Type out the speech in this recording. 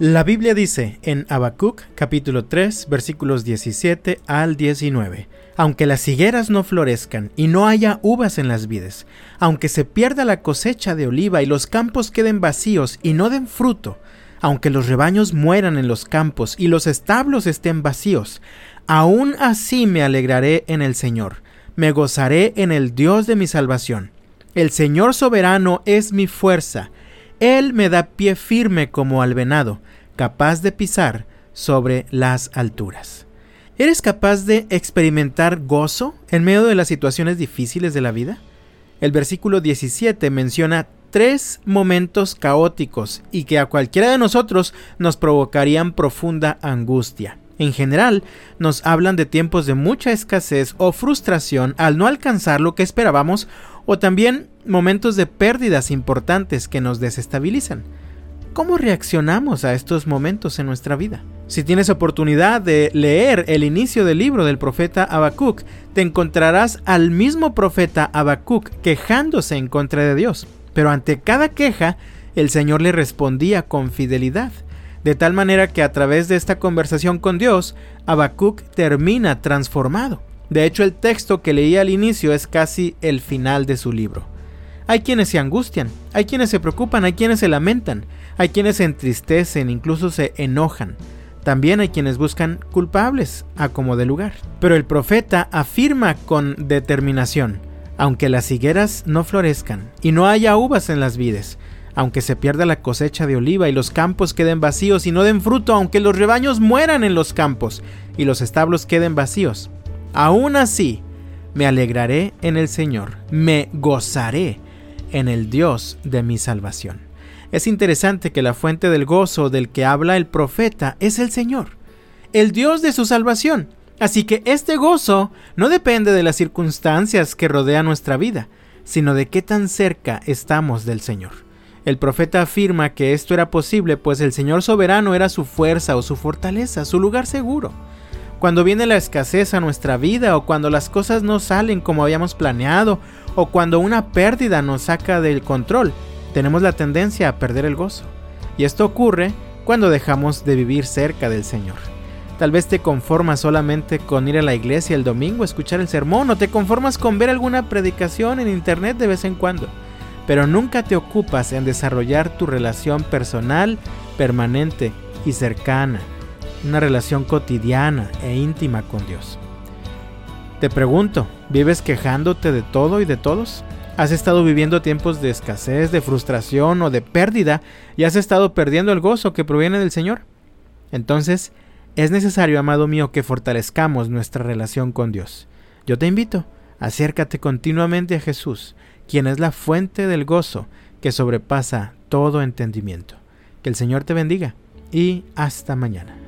La Biblia dice en Habacuc capítulo 3 versículos 17 al 19, aunque las higueras no florezcan y no haya uvas en las vides, aunque se pierda la cosecha de oliva y los campos queden vacíos y no den fruto, aunque los rebaños mueran en los campos y los establos estén vacíos, aún así me alegraré en el Señor, me gozaré en el Dios de mi salvación. El Señor soberano es mi fuerza, Él me da pie firme como al venado, capaz de pisar sobre las alturas. ¿Eres capaz de experimentar gozo en medio de las situaciones difíciles de la vida? El versículo 17 menciona tres momentos caóticos y que a cualquiera de nosotros nos provocarían profunda angustia. En general, nos hablan de tiempos de mucha escasez o frustración al no alcanzar lo que esperábamos o también momentos de pérdidas importantes que nos desestabilizan. ¿Cómo reaccionamos a estos momentos en nuestra vida? Si tienes oportunidad de leer el inicio del libro del profeta Habacuc, te encontrarás al mismo profeta Habacuc quejándose en contra de Dios. Pero ante cada queja, el Señor le respondía con fidelidad. De tal manera que a través de esta conversación con Dios, Habacuc termina transformado. De hecho, el texto que leí al inicio es casi el final de su libro. Hay quienes se angustian, hay quienes se preocupan, hay quienes se lamentan, hay quienes se entristecen, incluso se enojan. También hay quienes buscan culpables a como de lugar. Pero el profeta afirma con determinación, aunque las higueras no florezcan y no haya uvas en las vides, aunque se pierda la cosecha de oliva y los campos queden vacíos y no den fruto, aunque los rebaños mueran en los campos y los establos queden vacíos, aún así me alegraré en el Señor, me gozaré en el Dios de mi salvación. Es interesante que la fuente del gozo del que habla el profeta es el Señor, el Dios de su salvación. Así que este gozo no depende de las circunstancias que rodean nuestra vida, sino de qué tan cerca estamos del Señor. El profeta afirma que esto era posible pues el Señor soberano era su fuerza o su fortaleza, su lugar seguro. Cuando viene la escasez a nuestra vida o cuando las cosas no salen como habíamos planeado o cuando una pérdida nos saca del control, tenemos la tendencia a perder el gozo. Y esto ocurre cuando dejamos de vivir cerca del Señor. Tal vez te conformas solamente con ir a la iglesia el domingo escuchar el sermón o te conformas con ver alguna predicación en internet de vez en cuando, pero nunca te ocupas en desarrollar tu relación personal, permanente y cercana, una relación cotidiana e íntima con Dios. Te pregunto, ¿vives quejándote de todo y de todos? has estado viviendo tiempos de escasez, de frustración o de pérdida y has estado perdiendo el gozo que proviene del Señor. Entonces, es necesario, amado mío, que fortalezcamos nuestra relación con Dios. Yo te invito, acércate continuamente a Jesús, quien es la fuente del gozo que sobrepasa todo entendimiento. Que el Señor te bendiga y hasta mañana.